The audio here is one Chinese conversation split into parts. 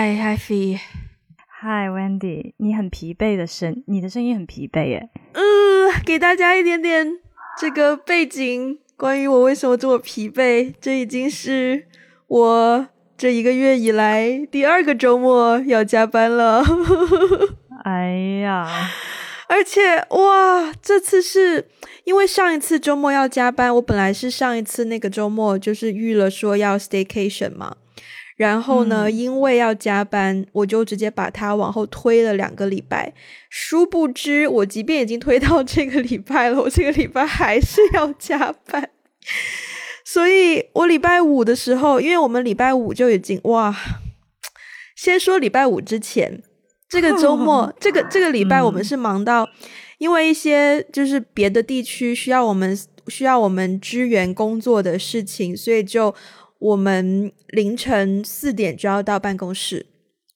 嗨嗨菲，嗨 Wendy，你很疲惫的声，你的声音很疲惫耶。嗯，给大家一点点这个背景，关于我为什么这么疲惫，这已经是我这一个月以来第二个周末要加班了。哎呀，而且哇，这次是因为上一次周末要加班，我本来是上一次那个周末就是预了说要 staycation 嘛。然后呢？因为要加班，我就直接把它往后推了两个礼拜。殊不知，我即便已经推到这个礼拜了，我这个礼拜还是要加班。所以我礼拜五的时候，因为我们礼拜五就已经哇，先说礼拜五之前，这个周末，这个这个礼拜我们是忙到，因为一些就是别的地区需要我们需要我们支援工作的事情，所以就。我们凌晨四点就要到办公室，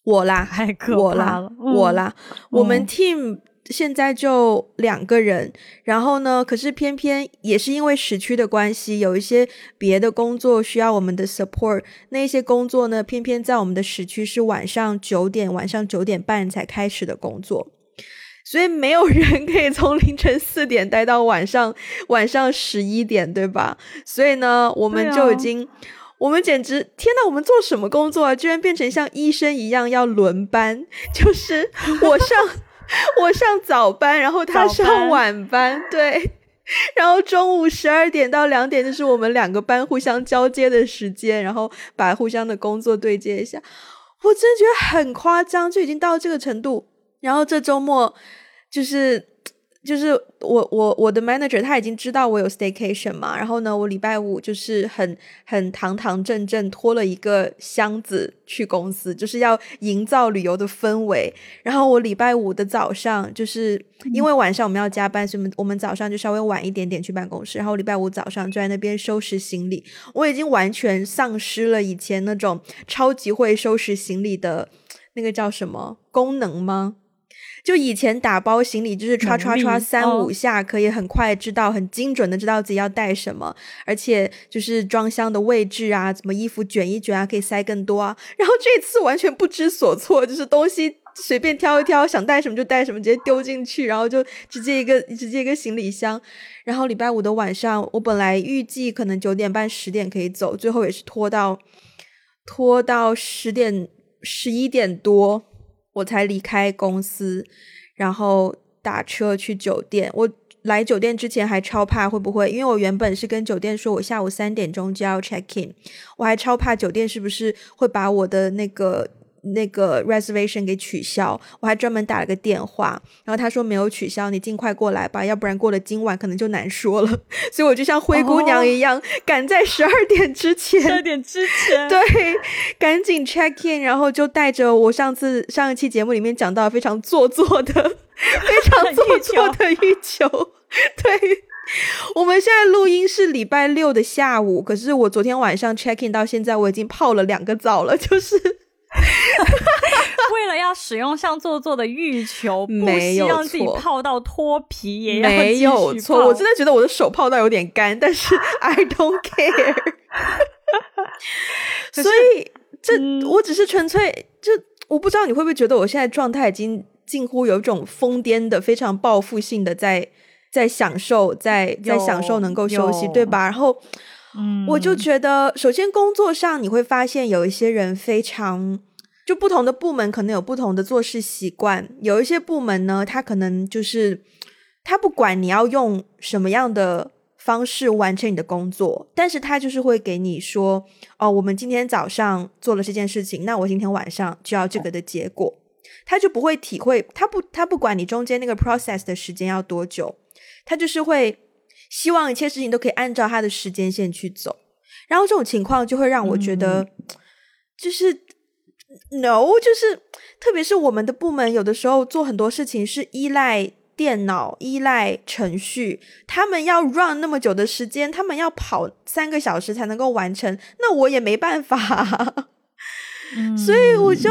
我啦，我啦，我啦，我们 team 现在就两个人，然后呢，可是偏偏也是因为时区的关系，有一些别的工作需要我们的 support，那些工作呢，偏偏在我们的时区是晚上九点、晚上九点半才开始的工作，所以没有人可以从凌晨四点待到晚上晚上十一点，对吧？所以呢，我们就已经。我们简直天呐！我们做什么工作啊？居然变成像医生一样要轮班，就是我上 我上早班，然后他上晚班，对。然后中午十二点到两点就是我们两个班互相交接的时间，然后把互相的工作对接一下。我真的觉得很夸张，就已经到这个程度。然后这周末就是。就是我我我的 manager 他已经知道我有 staycation 嘛，然后呢，我礼拜五就是很很堂堂正正拖了一个箱子去公司，就是要营造旅游的氛围。然后我礼拜五的早上，就是因为晚上我们要加班，所以我们我们早上就稍微晚一点点去办公室。然后礼拜五早上就在那边收拾行李，我已经完全丧失了以前那种超级会收拾行李的那个叫什么功能吗？就以前打包行李就是刷刷刷三五下可以很快知道很精准的知道自己要带什么，而且就是装箱的位置啊，怎么衣服卷一卷啊可以塞更多啊。然后这次完全不知所措，就是东西随便挑一挑，想带什么就带什么，直接丢进去，然后就直接一个直接一个行李箱。然后礼拜五的晚上，我本来预计可能九点半十点可以走，最后也是拖到拖到十点十一点多。我才离开公司，然后打车去酒店。我来酒店之前还超怕会不会，因为我原本是跟酒店说我下午三点钟就要 check in，我还超怕酒店是不是会把我的那个。那个 reservation 给取消，我还专门打了个电话，然后他说没有取消，你尽快过来吧，要不然过了今晚可能就难说了。所以我就像灰姑娘一样，赶在十二点之前，十二点之前，对，赶紧 check in，然后就带着我上次上一期节目里面讲到非常做作的、非常 做作的欲求。对，我们现在录音是礼拜六的下午，可是我昨天晚上 check in 到现在，我已经泡了两个澡了，就是。为了要使用像做作的欲求，没有让自己泡到脱皮，也没有错。我真的觉得我的手泡到有点干，但是 I don't care。所以这我只是纯粹就我不知道你会不会觉得我现在状态已经近乎有一种疯癫的、非常报复性的在在享受，在在享受能够休息，对吧？然后。我就觉得，首先工作上你会发现有一些人非常，就不同的部门可能有不同的做事习惯。有一些部门呢，他可能就是他不管你要用什么样的方式完成你的工作，但是他就是会给你说，哦，我们今天早上做了这件事情，那我今天晚上就要这个的结果。他就不会体会，他不他不管你中间那个 process 的时间要多久，他就是会。希望一切事情都可以按照他的时间线去走，然后这种情况就会让我觉得，就是 no，就是特别是我们的部门有的时候做很多事情是依赖电脑、依赖程序，他们要 run 那么久的时间，他们要跑三个小时才能够完成，那我也没办法，所以我就，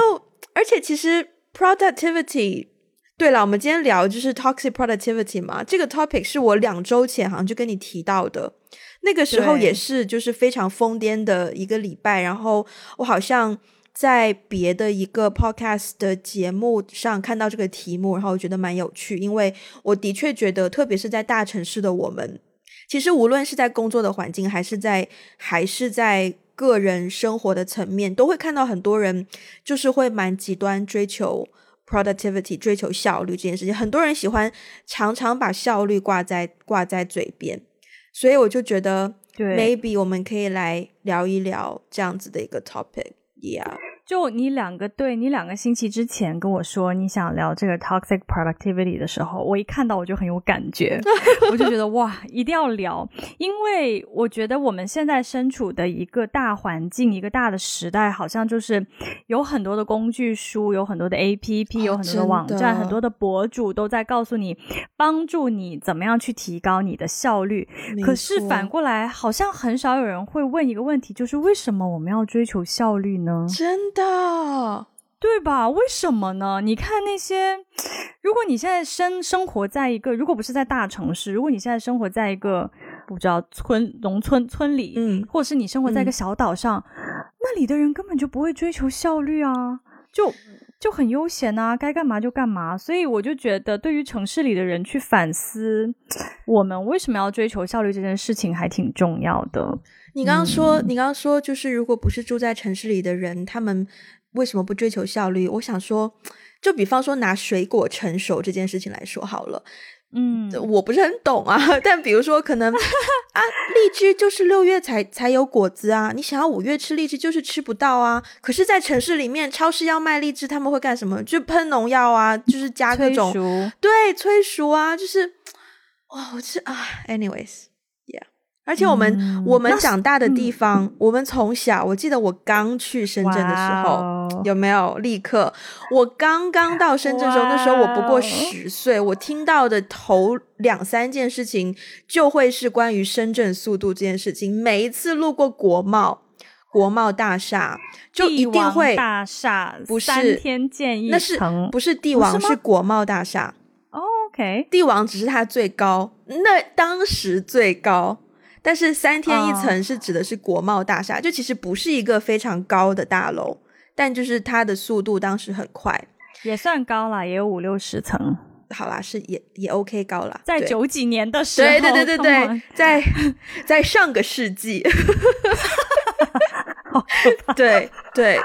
而且其实 productivity。对了，我们今天聊就是 toxic productivity 嘛，这个 topic 是我两周前好像就跟你提到的，那个时候也是就是非常疯癫的一个礼拜，然后我好像在别的一个 podcast 的节目上看到这个题目，然后我觉得蛮有趣，因为我的确觉得，特别是在大城市的我们，其实无论是在工作的环境，还是在还是在个人生活的层面，都会看到很多人就是会蛮极端追求 productivity，追求效率这件事情。很多人喜欢常常把效率挂在挂在嘴边，所以我就觉得。对，maybe 我们可以来聊一聊这样子的一个 topic，yeah。就你两个对你两个星期之前跟我说你想聊这个 toxic productivity 的时候，我一看到我就很有感觉，我就觉得哇，一定要聊，因为我觉得我们现在身处的一个大环境，一个大的时代，好像就是有很多的工具书，有很多的 A P P，有很多的网站，很多的博主都在告诉你，帮助你怎么样去提高你的效率。可是反过来，好像很少有人会问一个问题，就是为什么我们要追求效率呢？真的。的，对吧？为什么呢？你看那些，如果你现在生生活在一个，如果不是在大城市，如果你现在生活在一个不知道村农村村里，嗯，或者是你生活在一个小岛上，那里的人根本就不会追求效率啊，就就很悠闲啊，该干嘛就干嘛。所以我就觉得，对于城市里的人去反思，我们为什么要追求效率这件事情，还挺重要的。你刚刚说，你刚刚说，就是如果不是住在城市里的人，他们为什么不追求效率？我想说，就比方说拿水果成熟这件事情来说好了，嗯，我不是很懂啊。但比如说，可能 啊，荔枝就是六月才才有果子啊，你想要五月吃荔枝就是吃不到啊。可是，在城市里面，超市要卖荔枝，他们会干什么？就喷农药啊，就是加各种对催熟啊，就是哇，我是啊，anyways。而且我们我们长大的地方，我们从小，我记得我刚去深圳的时候，有没有立刻？我刚刚到深圳的时候，那时候我不过十岁，我听到的头两三件事情就会是关于深圳速度这件事情。每一次路过国贸，国贸大厦就一定会大厦，不是三天建一层，不是帝王，是国贸大厦。OK，帝王只是它最高，那当时最高。但是三天一层是指的是国贸大厦，就其实不是一个非常高的大楼，但就是它的速度当时很快，也算高了，也有五六十层。好啦，是也也 OK 高了，在九几年的时候，对对对对对，在在上个世纪，对对。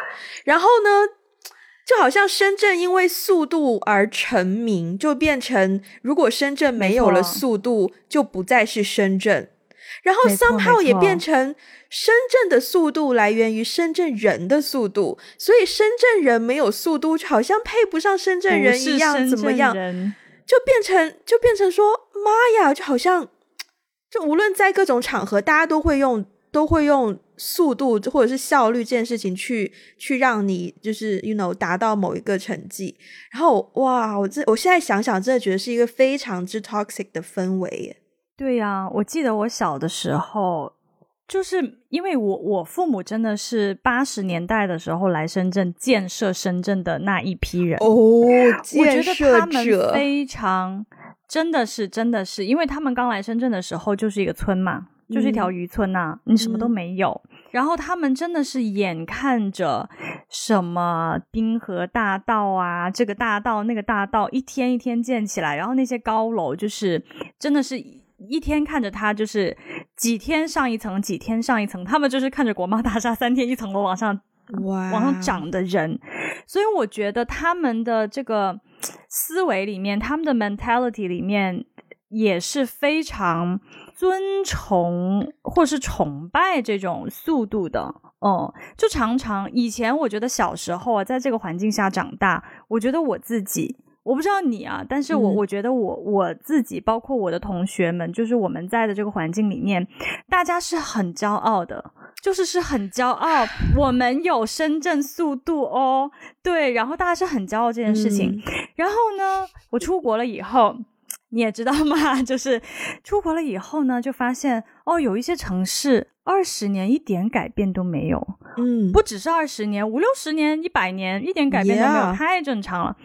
然后呢，就好像深圳因为速度而成名，就变成如果深圳没有了速度，就不再是深圳。然后 somehow 也变成深圳的速度来源于深圳人的速度，所以深圳人没有速度，好像配不上深圳人一样，怎么样？就变成就变成说，妈呀，就好像就无论在各种场合，大家都会用都会用速度或者是效率这件事情去去让你就是 you know 达到某一个成绩。然后哇，我这我现在想想，真的觉得是一个非常之 toxic 的氛围耶。对呀，我记得我小的时候，就是因为我我父母真的是八十年代的时候来深圳建设深圳的那一批人哦，我觉得他们非常真的是真的是，因为他们刚来深圳的时候就是一个村嘛，就是一条渔村呐，你什么都没有，然后他们真的是眼看着什么滨河大道啊，这个大道那个大道一天一天建起来，然后那些高楼就是真的是。一天看着他，就是几天上一层，几天上一层。他们就是看着国贸大厦三天一层楼往上往上涨的人，所以我觉得他们的这个思维里面，他们的 mentality 里面也是非常尊崇或是崇拜这种速度的。哦，就常常以前我觉得小时候啊，在这个环境下长大，我觉得我自己。我不知道你啊，但是我我觉得我我自己，包括我的同学们，就是我们在的这个环境里面，大家是很骄傲的，就是是很骄傲，我们有深圳速度哦，对，然后大家是很骄傲这件事情。然后呢，我出国了以后，你也知道嘛？就是出国了以后呢，就发现哦，有一些城市。二十年一点改变都没有，嗯，不只是二十年，五六十年、一百年一点改变都没有，太正常了。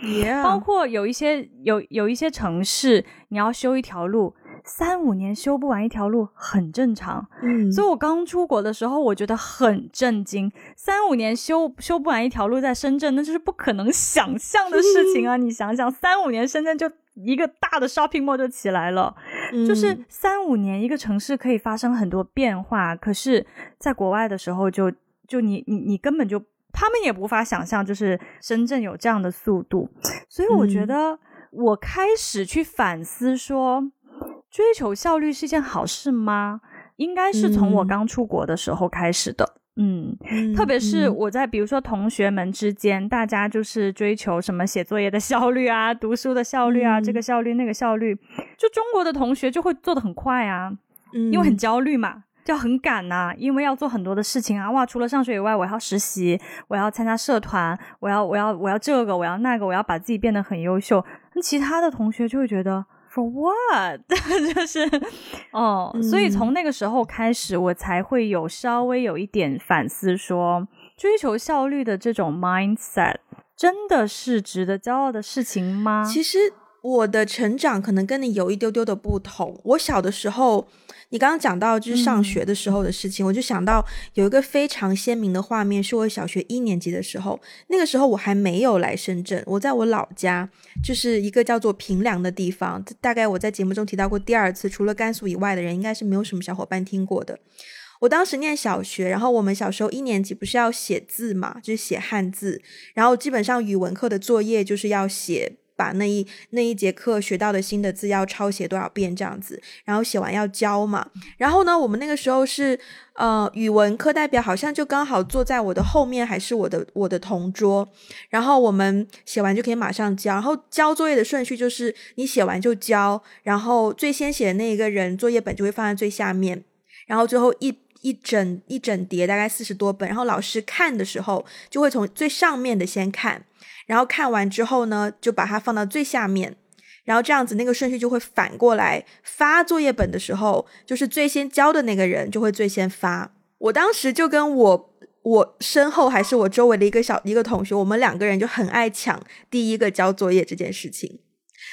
包括有一些有有一些城市，你要修一条路，三五年修不完一条路很正常。嗯，所以我刚出国的时候，我觉得很震惊，三五年修修不完一条路，在深圳那就是不可能想象的事情啊！你想想，三五年深圳就一个大的 shopping mall 就起来了，就是三五年一个城市可以发生很多变化。可是，在国外的时候，就就你你你根本就他们也无法想象，就是深圳有这样的速度。所以我觉得。我开始去反思，说追求效率是件好事吗？应该是从我刚出国的时候开始的。嗯，特别是我在比如说同学们之间，大家就是追求什么写作业的效率啊，读书的效率啊，这个效率那个效率，就中国的同学就会做的很快啊，因为很焦虑嘛。就很赶呐，因为要做很多的事情啊！哇，除了上学以外，我要实习，我要参加社团，我要我要我要这个，我要那个，我要把自己变得很优秀。那其他的同学就会觉得，for what？就是哦，所以从那个时候开始，我才会有稍微有一点反思，说追求效率的这种 mindset 真的是值得骄傲的事情吗？其实我的成长可能跟你有一丢丢的不同。我小的时候。你刚刚讲到就是上学的时候的事情，我就想到有一个非常鲜明的画面，是我小学一年级的时候。那个时候我还没有来深圳，我在我老家，就是一个叫做平凉的地方。大概我在节目中提到过第二次，除了甘肃以外的人，应该是没有什么小伙伴听过的。我当时念小学，然后我们小时候一年级不是要写字嘛，就是写汉字，然后基本上语文课的作业就是要写。把那一那一节课学到的新的字要抄写多少遍这样子，然后写完要交嘛。然后呢，我们那个时候是呃语文课代表好像就刚好坐在我的后面，还是我的我的同桌。然后我们写完就可以马上交。然后交作业的顺序就是你写完就交，然后最先写的那一个人作业本就会放在最下面，然后最后一一整一整叠大概四十多本，然后老师看的时候就会从最上面的先看。然后看完之后呢，就把它放到最下面，然后这样子那个顺序就会反过来。发作业本的时候，就是最先交的那个人就会最先发。我当时就跟我我身后还是我周围的一个小一个同学，我们两个人就很爱抢第一个交作业这件事情。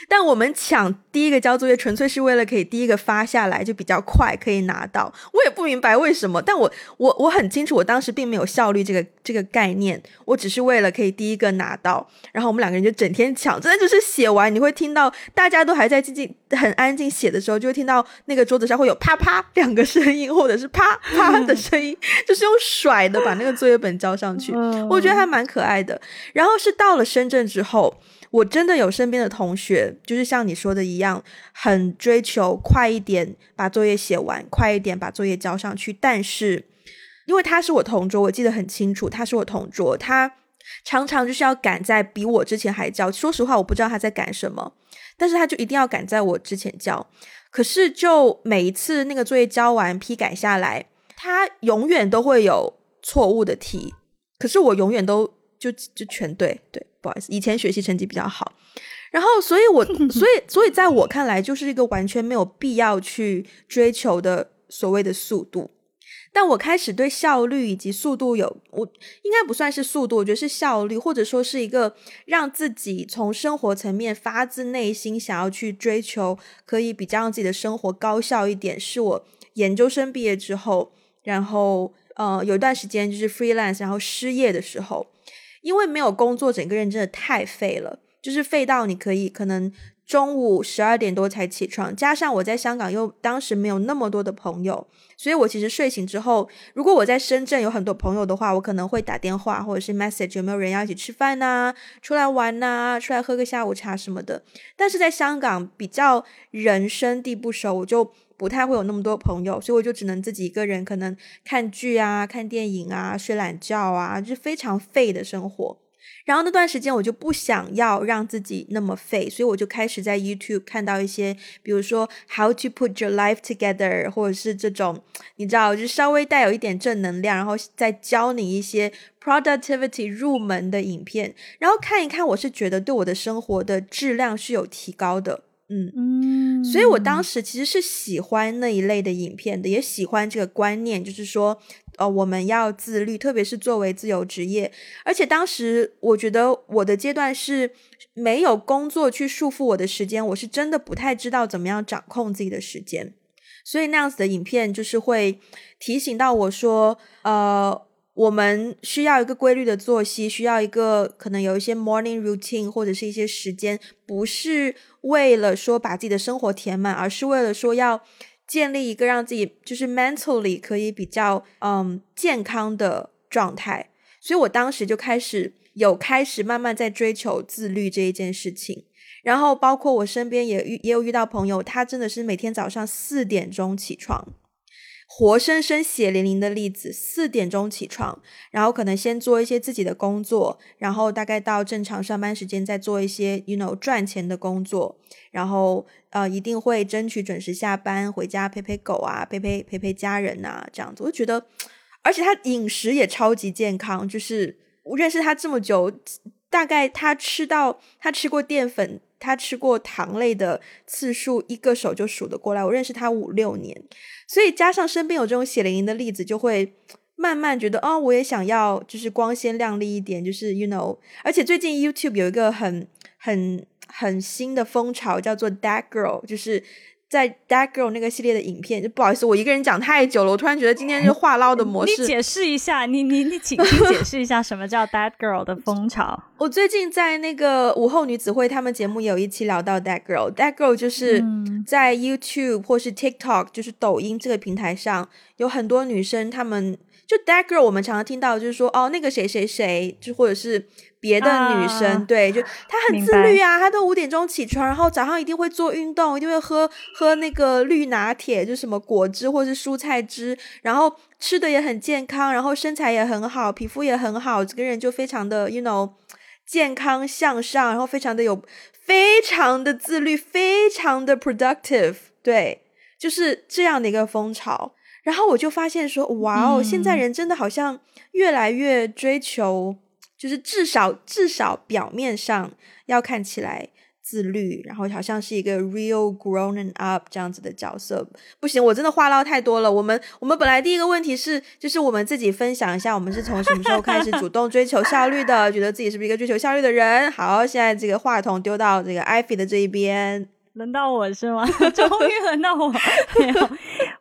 但我们抢第一个交作业，纯粹是为了可以第一个发下来，就比较快可以拿到。我也不明白为什么，但我我我很清楚，我当时并没有效率这个这个概念，我只是为了可以第一个拿到。然后我们两个人就整天抢，真的就是写完，你会听到大家都还在静静很安静写的时候，就会听到那个桌子上会有啪啪两个声音，或者是啪啪的声音，就是用甩的把那个作业本交上去。我觉得还蛮可爱的。然后是到了深圳之后。我真的有身边的同学，就是像你说的一样，很追求快一点把作业写完，快一点把作业交上去。但是，因为他是我同桌，我记得很清楚，他是我同桌，他常常就是要赶在比我之前还交。说实话，我不知道他在赶什么，但是他就一定要赶在我之前交。可是，就每一次那个作业交完批改下来，他永远都会有错误的题，可是我永远都就就全对，对。不好意思，以前学习成绩比较好，然后所以，我 所以所以在我看来，就是一个完全没有必要去追求的所谓的速度。但我开始对效率以及速度有，我应该不算是速度，我觉得是效率，或者说是一个让自己从生活层面发自内心想要去追求，可以比较让自己的生活高效一点。是我研究生毕业之后，然后呃有一段时间就是 freelance，然后失业的时候。因为没有工作，整个人真的太废了，就是废到你可以可能中午十二点多才起床，加上我在香港又当时没有那么多的朋友，所以我其实睡醒之后，如果我在深圳有很多朋友的话，我可能会打电话或者是 message 有没有人要一起吃饭呐，出来玩呐，出来喝个下午茶什么的。但是在香港比较人生地不熟，我就。不太会有那么多朋友，所以我就只能自己一个人，可能看剧啊、看电影啊、睡懒觉啊，就是非常废的生活。然后那段时间我就不想要让自己那么废，所以我就开始在 YouTube 看到一些，比如说 How to put your life together，或者是这种你知道，就稍微带有一点正能量，然后再教你一些 productivity 入门的影片，然后看一看，我是觉得对我的生活的质量是有提高的。嗯嗯，所以我当时其实是喜欢那一类的影片的，也喜欢这个观念，就是说呃，我们要自律，特别是作为自由职业。而且当时我觉得我的阶段是没有工作去束缚我的时间，我是真的不太知道怎么样掌控自己的时间。所以那样子的影片就是会提醒到我说，呃，我们需要一个规律的作息，需要一个可能有一些 morning routine 或者是一些时间，不是为了说把自己的生活填满，而是为了说要建立一个让自己就是 mentally 可以比较嗯健康的状态。所以我当时就开始有开始慢慢在追求自律这一件事情。然后，包括我身边也遇也有遇到朋友，他真的是每天早上四点钟起床，活生生血淋淋的例子。四点钟起床，然后可能先做一些自己的工作，然后大概到正常上班时间再做一些 you know 赚钱的工作，然后呃一定会争取准时下班回家陪陪狗啊，陪陪陪陪家人啊，这样子。我觉得，而且他饮食也超级健康，就是我认识他这么久，大概他吃到他吃过淀粉。他吃过糖类的次数，一个手就数得过来。我认识他五六年，所以加上身边有这种血淋淋的例子，就会慢慢觉得，哦，我也想要，就是光鲜亮丽一点，就是 you know。而且最近 YouTube 有一个很很很新的风潮，叫做 That Girl，就是。在 That Girl 那个系列的影片，就不好意思，我一个人讲太久了，我突然觉得今天这话唠的模式。你解释一下，你你你请请解释一下什么叫 That Girl 的风潮。我最近在那个午后女子会他们节目有一期聊到 That Girl。That Girl 就是在 YouTube 或是 TikTok，就是抖音这个平台上，有很多女生，她们就 That Girl，我们常常听到就是说，哦，那个谁谁谁，就或者是。别的女生对，就她很自律啊，她都五点钟起床，然后早上一定会做运动，一定会喝喝那个绿拿铁，就什么果汁或是蔬菜汁，然后吃的也很健康，然后身材也很好，皮肤也很好，整个人就非常的，you know，健康向上，然后非常的有，非常的自律，非常的 productive，对，就是这样的一个风潮。然后我就发现说，哇哦，现在人真的好像越来越追求。就是至少至少表面上要看起来自律，然后好像是一个 real grown up 这样子的角色。不行，我真的话唠太多了。我们我们本来第一个问题是，就是我们自己分享一下，我们是从什么时候开始主动追求效率的？觉得自己是不是一个追求效率的人？好，现在这个话筒丢到这个 Ivy 的这一边。轮到我是吗？终于轮到我。没有，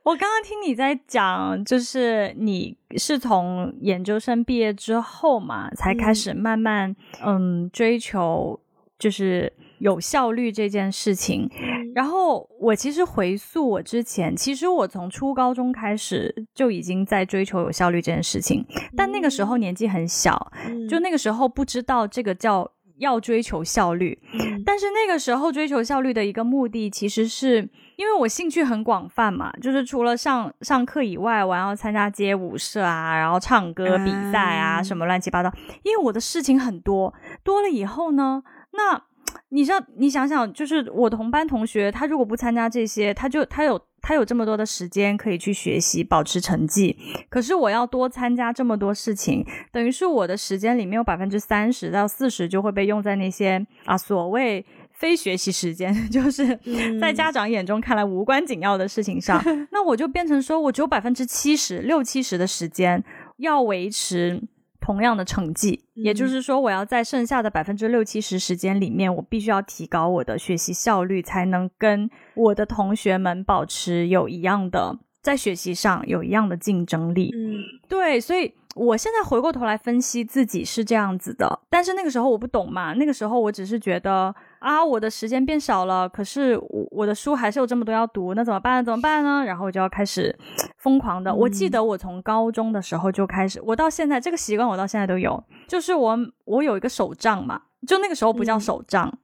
我刚刚听你在讲，就是你是从研究生毕业之后嘛，才开始慢慢嗯追求就是有效率这件事情。然后我其实回溯我之前，其实我从初高中开始就已经在追求有效率这件事情，但那个时候年纪很小，就那个时候不知道这个叫。要追求效率，但是那个时候追求效率的一个目的，其实是因为我兴趣很广泛嘛，就是除了上上课以外，我要参加街舞社啊，然后唱歌比赛啊，什么乱七八糟。因为我的事情很多，多了以后呢，那你知道，你想想，就是我同班同学，他如果不参加这些，他就他有。他有这么多的时间可以去学习，保持成绩。可是我要多参加这么多事情，等于是我的时间里面有百分之三十到四十就会被用在那些啊所谓非学习时间，就是在家长眼中看来无关紧要的事情上。那我就变成说，我只有百分之七十六七十的时间要维持。同样的成绩，也就是说，我要在剩下的百分之六七十时间里面，我必须要提高我的学习效率，才能跟我的同学们保持有一样的在学习上有一样的竞争力。嗯，对，所以。我现在回过头来分析自己是这样子的，但是那个时候我不懂嘛，那个时候我只是觉得啊，我的时间变少了，可是我我的书还是有这么多要读，那怎么办？怎么办呢？然后我就要开始疯狂的。我记得我从高中的时候就开始，我到现在这个习惯我到现在都有，就是我我有一个手账嘛，就那个时候不叫手账。嗯，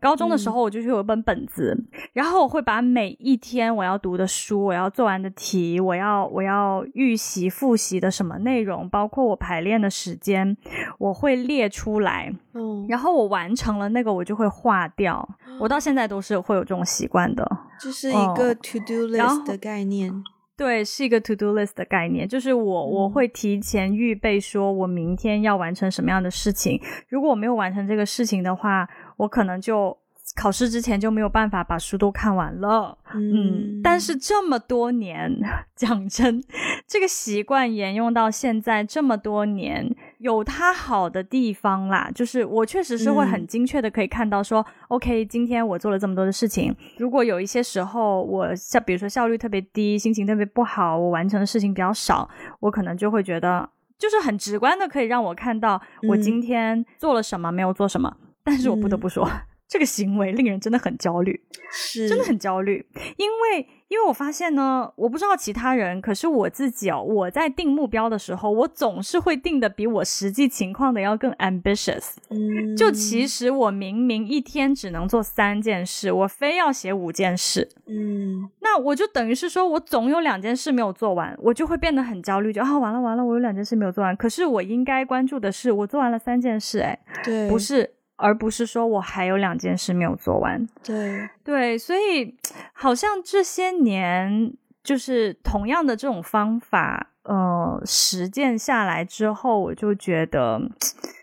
高中的时候我就有一本本子，然后我会把每一天我要读的书、我要做完的题、我要我要预习复习的什么内容，包括我排练的时间，我会列出来。嗯，然后我完成了那个，我就会划掉。我到现在都是会有这种习惯的，就是一个 to do list 的概念。对，是一个 to do list 的概念，就是我我会提前预备，说我明天要完成什么样的事情。如果我没有完成这个事情的话，我可能就考试之前就没有办法把书都看完了。嗯，但是这么多年，讲真，这个习惯沿用到现在这么多年，有它好的地方啦。就是我确实是会很精确的可以看到说，OK，今天我做了这么多的事情。如果有一些时候我像比如说效率特别低，心情特别不好，我完成的事情比较少，我可能就会觉得，就是很直观的可以让我看到我今天做了什么，没有做什么。但是我不得不说。这个行为令人真的很焦虑，是真的很焦虑，因为因为我发现呢，我不知道其他人，可是我自己哦，我在定目标的时候，我总是会定的比我实际情况的要更 ambitious。嗯，就其实我明明一天只能做三件事，我非要写五件事。嗯，那我就等于是说我总有两件事没有做完，我就会变得很焦虑，就啊完了完了，我有两件事没有做完。可是我应该关注的是，我做完了三件事，哎，对，不是。而不是说我还有两件事没有做完，对对，所以好像这些年就是同样的这种方法，呃，实践下来之后，我就觉得，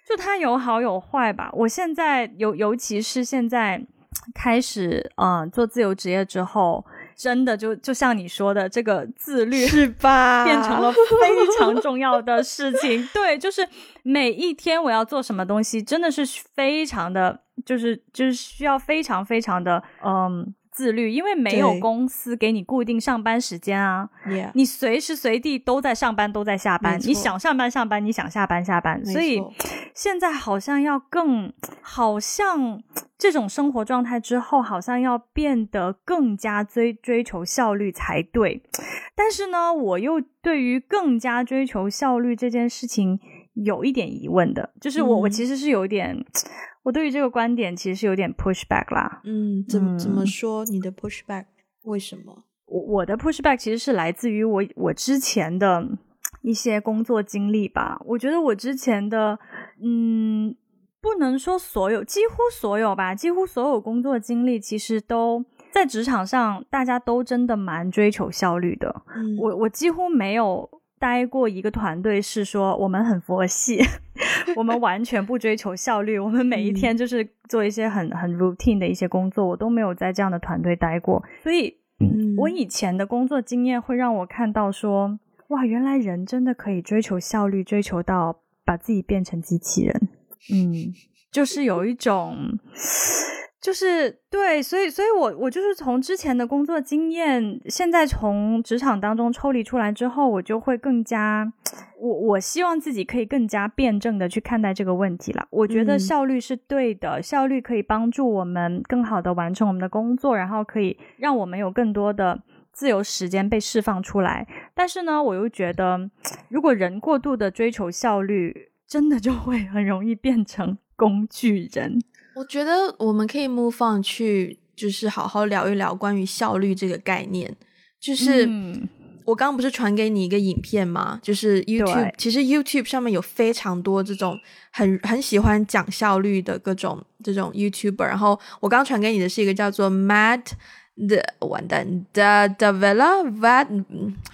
就它有好有坏吧。我现在尤尤其是现在开始，嗯，做自由职业之后。真的就就像你说的，这个自律是吧，变成了非常重要的事情。对，就是每一天我要做什么东西，真的是非常的，就是就是需要非常非常的嗯。自律，因为没有公司给你固定上班时间啊，你随时随地都在上班，都在下班。你想上班上班，你想下班下班。所以现在好像要更，好像这种生活状态之后，好像要变得更加追追求效率才对。但是呢，我又对于更加追求效率这件事情有一点疑问的，就是我我其实是有一点。我对于这个观点其实是有点 push back 啦。嗯，怎么怎么说？你的 push back 为什么？我我的 push back 其实是来自于我我之前的一些工作经历吧。我觉得我之前的，嗯，不能说所有，几乎所有吧，几乎所有工作经历其实都在职场上，大家都真的蛮追求效率的。我我几乎没有。待过一个团队是说我们很佛系，我们完全不追求效率，我们每一天就是做一些很很 routine 的一些工作，我都没有在这样的团队待过，所以，我以前的工作经验会让我看到说，哇，原来人真的可以追求效率，追求到把自己变成机器人，嗯，就是有一种。就是对，所以，所以我我就是从之前的工作经验，现在从职场当中抽离出来之后，我就会更加，我我希望自己可以更加辩证的去看待这个问题了。我觉得效率是对的，效率可以帮助我们更好的完成我们的工作，然后可以让我们有更多的自由时间被释放出来。但是呢，我又觉得，如果人过度的追求效率，真的就会很容易变成工具人。我觉得我们可以 move on 去，就是好好聊一聊关于效率这个概念。就是我刚刚不是传给你一个影片吗？就是 YouTube，其实 YouTube 上面有非常多这种很很喜欢讲效率的各种这种 YouTuber。然后我刚传给你的是一个叫做 Matt。的完蛋的的 villa vat，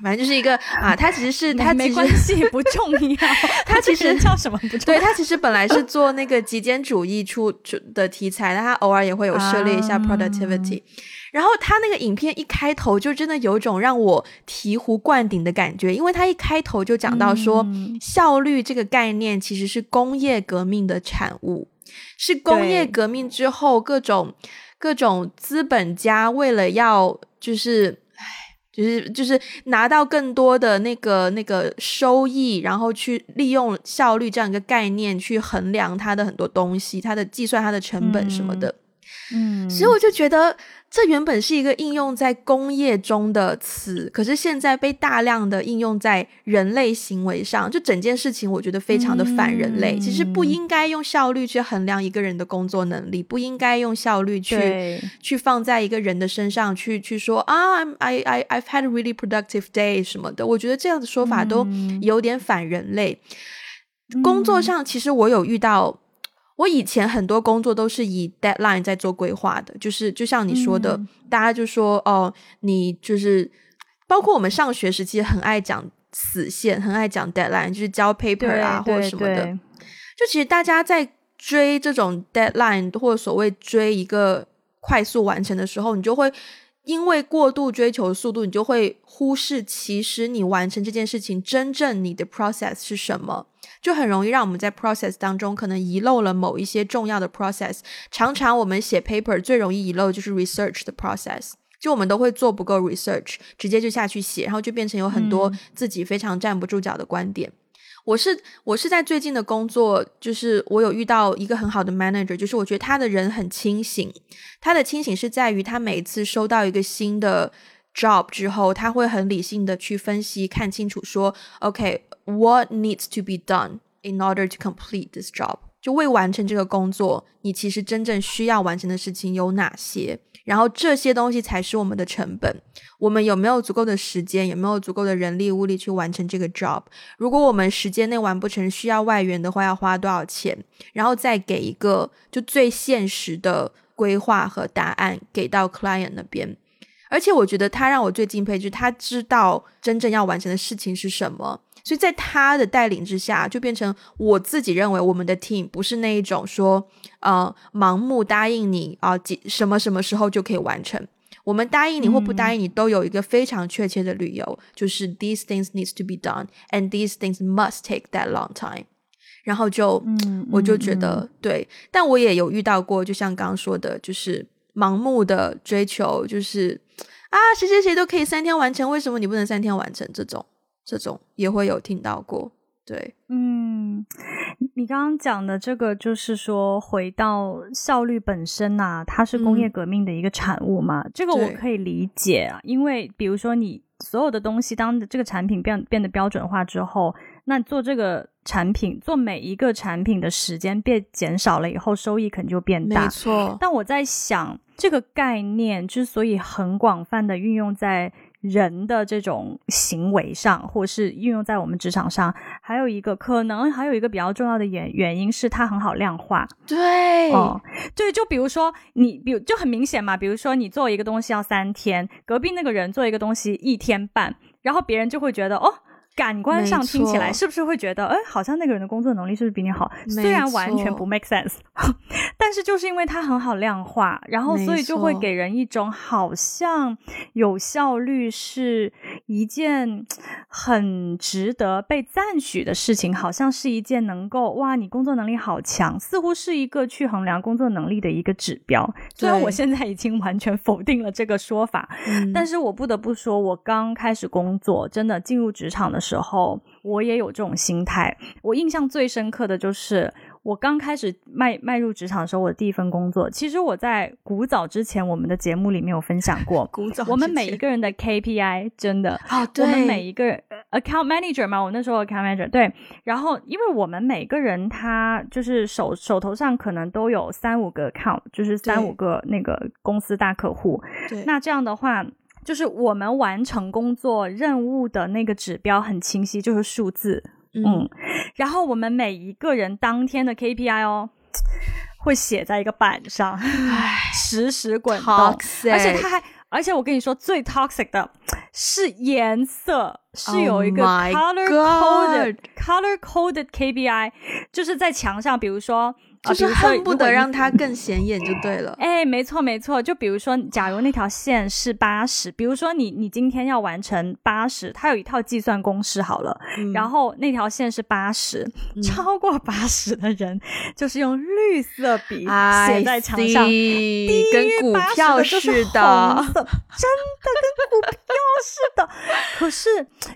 反正就是一个啊，他其实是他没关系不重要，他其实 叫什么不重要？对他其实本来是做那个极简主义出出的题材，但他偶尔也会有涉猎一下 productivity。然后他那个影片一开头就真的有种让我醍醐灌顶的感觉，因为他一开头就讲到说，效率这个概念其实是工业革命的产物，是工业革命之后各种。各种资本家为了要就是，唉，就是就是拿到更多的那个那个收益，然后去利用效率这样一个概念去衡量它的很多东西，它的计算它的成本什么的。所以我就觉得。这原本是一个应用在工业中的词，可是现在被大量的应用在人类行为上，就整件事情我觉得非常的反人类。其实不应该用效率去衡量一个人的工作能力，不应该用效率去去放在一个人的身上去去说啊，I I I've had a really productive day 什么的。我觉得这样的说法都有点反人类。工作上其实我有遇到。我以前很多工作都是以 deadline 在做规划的，就是就像你说的，大家就说哦，你就是包括我们上学时期很爱讲死线，很爱讲 deadline，就是交 paper 啊或者什么的。就其实大家在追这种 deadline 或者所谓追一个快速完成的时候，你就会因为过度追求速度，你就会忽视其实你完成这件事情真正你的 process 是什么，就很容易让我们在 process 当中可能遗漏了某一些重要的 process。常常我们写 paper 最容易遗漏就是 research 的 process。就我们都会做不够 research，直接就下去写，然后就变成有很多自己非常站不住脚的观点。我是我是在最近的工作，就是我有遇到一个很好的 manager，就是我觉得他的人很清醒。他的清醒是在于他每次收到一个新的 job 之后，他会很理性的去分析，看清楚说，OK，what needs to be done in order to complete this job？就为完成这个工作，你其实真正需要完成的事情有哪些？然后这些东西才是我们的成本。我们有没有足够的时间？有没有足够的人力物力去完成这个 job？如果我们时间内完不成，需要外援的话，要花多少钱？然后再给一个就最现实的规划和答案给到 client 那边。而且我觉得他让我最敬佩，就是他知道真正要完成的事情是什么。所以在他的带领之下，就变成我自己认为我们的 team 不是那一种说，呃，盲目答应你啊，几什么什么时候就可以完成。我们答应你或不答应你，都有一个非常确切的理由，就是 these things needs to be done，and these things must take that long time。然后就，我就觉得对，但我也有遇到过，就像刚刚说的，就是盲目的追求，就是啊，谁谁谁都可以三天完成，为什么你不能三天完成？这种。这种也会有听到过，对，嗯，你刚刚讲的这个就是说，回到效率本身呐，它是工业革命的一个产物嘛，这个我可以理解啊，因为比如说你所有的东西，当这个产品变变得标准化之后，那做这个产品，做每一个产品的时间变减少了以后，收益肯定就变大，没错。但我在想，这个概念之所以很广泛的运用在。人的这种行为上，或是运用在我们职场上，还有一个可能还有一个比较重要的原原因是它很好量化。对，哦，对，就比如说你，比如就很明显嘛，比如说你做一个东西要三天，隔壁那个人做一个东西一天半，然后别人就会觉得哦。感官上听起来是不是会觉得，哎，好像那个人的工作能力是不是比你好？虽然完全不 make sense，但是就是因为它很好量化，然后所以就会给人一种好像有效率是一件很值得被赞许的事情，好像是一件能够哇，你工作能力好强，似乎是一个去衡量工作能力的一个指标。虽然我现在已经完全否定了这个说法，但是我不得不说，我刚开始工作，真的进入职场的时时候，我也有这种心态。我印象最深刻的就是，我刚开始迈迈入职场的时候，我的第一份工作。其实我在古早之前，我们的节目里面有分享过。古早，我们每一个人的 KPI 真的啊，对，我们每一个人 account manager 嘛，我那时候 account manager 对。然后，因为我们每个人他就是手手头上可能都有三五个 account，就是三五个那个公司大客户。对，那这样的话。就是我们完成工作任务的那个指标很清晰，就是数字，嗯，然后我们每一个人当天的 KPI 哦，会写在一个板上，实时滚动，而且它还，而且我跟你说最 toxic 的是颜色，是有一个 color coded color coded KPI，就是在墙上，比如说。就是恨不得让它更显眼就对了。哎，没错没错。就比如说，假如那条线是八十，比如说你你今天要完成八十，它有一套计算公式好了。然后那条线是八十，超过八十的人就是用绿色笔写在墙上，低于八十的真的跟股票似的。可是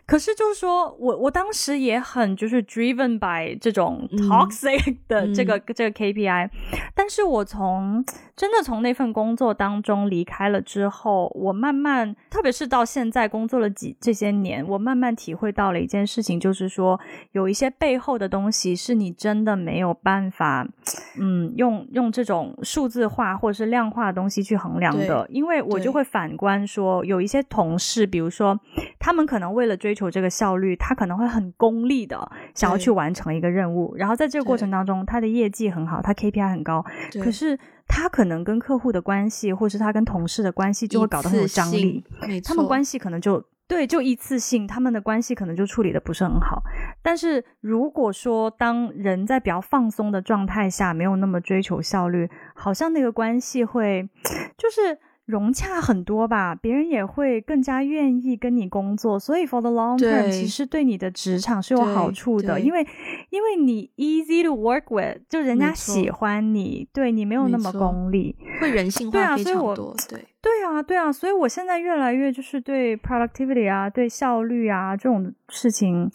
可是就是说我我当时也很就是 driven by 这种 toxic 的这个这个。KPI，但是我从真的从那份工作当中离开了之后，我慢慢，特别是到现在工作了几这些年，我慢慢体会到了一件事情，就是说有一些背后的东西是你真的没有办法，嗯，用用这种数字化或者是量化的东西去衡量的。因为我就会反观说，有一些同事，比如说他们可能为了追求这个效率，他可能会很功利的想要去完成一个任务，然后在这个过程当中，他的业绩很。好，他 KPI 很高，可是他可能跟客户的关系，或是他跟同事的关系，就会搞得很有张力。他们关系可能就对，就一次性，他们的关系可能就处理的不是很好。但是如果说当人在比较放松的状态下，没有那么追求效率，好像那个关系会就是。融洽很多吧，别人也会更加愿意跟你工作，所以 for the long term 其实对你的职场是有好处的，因为因为你 easy to work with，就人家喜欢你，对你没有那么功利，会人性化非常多，对对啊对啊，所以我现在越来越就是对 productivity 啊，对效率啊这种事情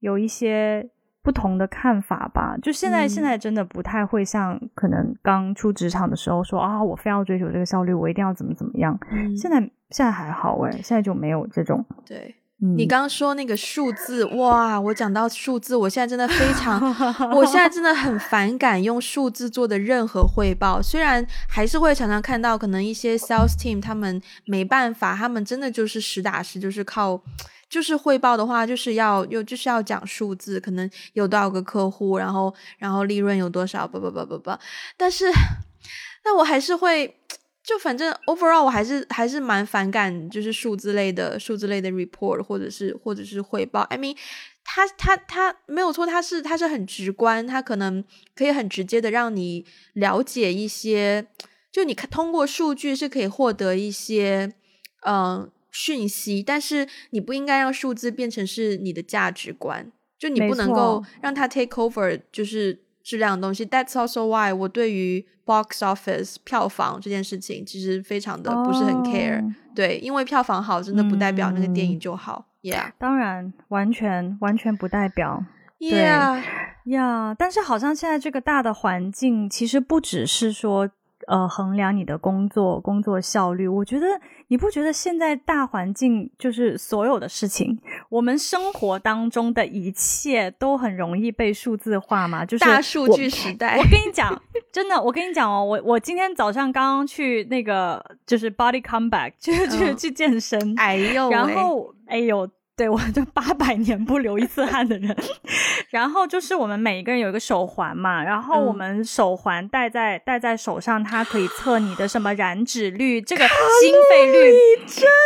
有一些。不同的看法吧，就现在现在真的不太会像可能刚出职场的时候说啊，我非要追求这个效率，我一定要怎么怎么样。现在现在还好哎，现在就没有这种。对你刚刚说那个数字，哇，我讲到数字，我现在真的非常，我现在真的很反感用数字做的任何汇报。虽然还是会常常看到，可能一些 sales team 他们没办法，他们真的就是实打实就是靠。就是汇报的话，就是要又就是要讲数字，可能有多少个客户，然后然后利润有多少，不不不不不。但是，那我还是会，就反正 overall 我还是还是蛮反感，就是数字类的数字类的 report 或者是或者是汇报。I mean，他他他没有错，它是它是很直观，它可能可以很直接的让你了解一些，就你看通过数据是可以获得一些，嗯。讯息，但是你不应该让数字变成是你的价值观，就你不能够让它 take over，就是质量的东西。That's also why 我对于 box office 票房这件事情其实非常的不是很 care。对，因为票房好，真的不代表那个电影就好。Yeah，当然，完全完全不代表。Yeah，呀，但是好像现在这个大的环境，其实不只是说。呃，衡量你的工作工作效率，我觉得你不觉得现在大环境就是所有的事情，我们生活当中的一切都很容易被数字化吗？就是大数据时代。我跟你讲，真的，我跟你讲哦，我我今天早上刚刚去那个就是 body comeback，就是去去健身，哎呦，然后哎呦。对，我就八百年不流一次汗的人。然后就是我们每一个人有一个手环嘛，然后我们手环戴在戴在手上，它可以测你的什么燃脂率、这个心肺率、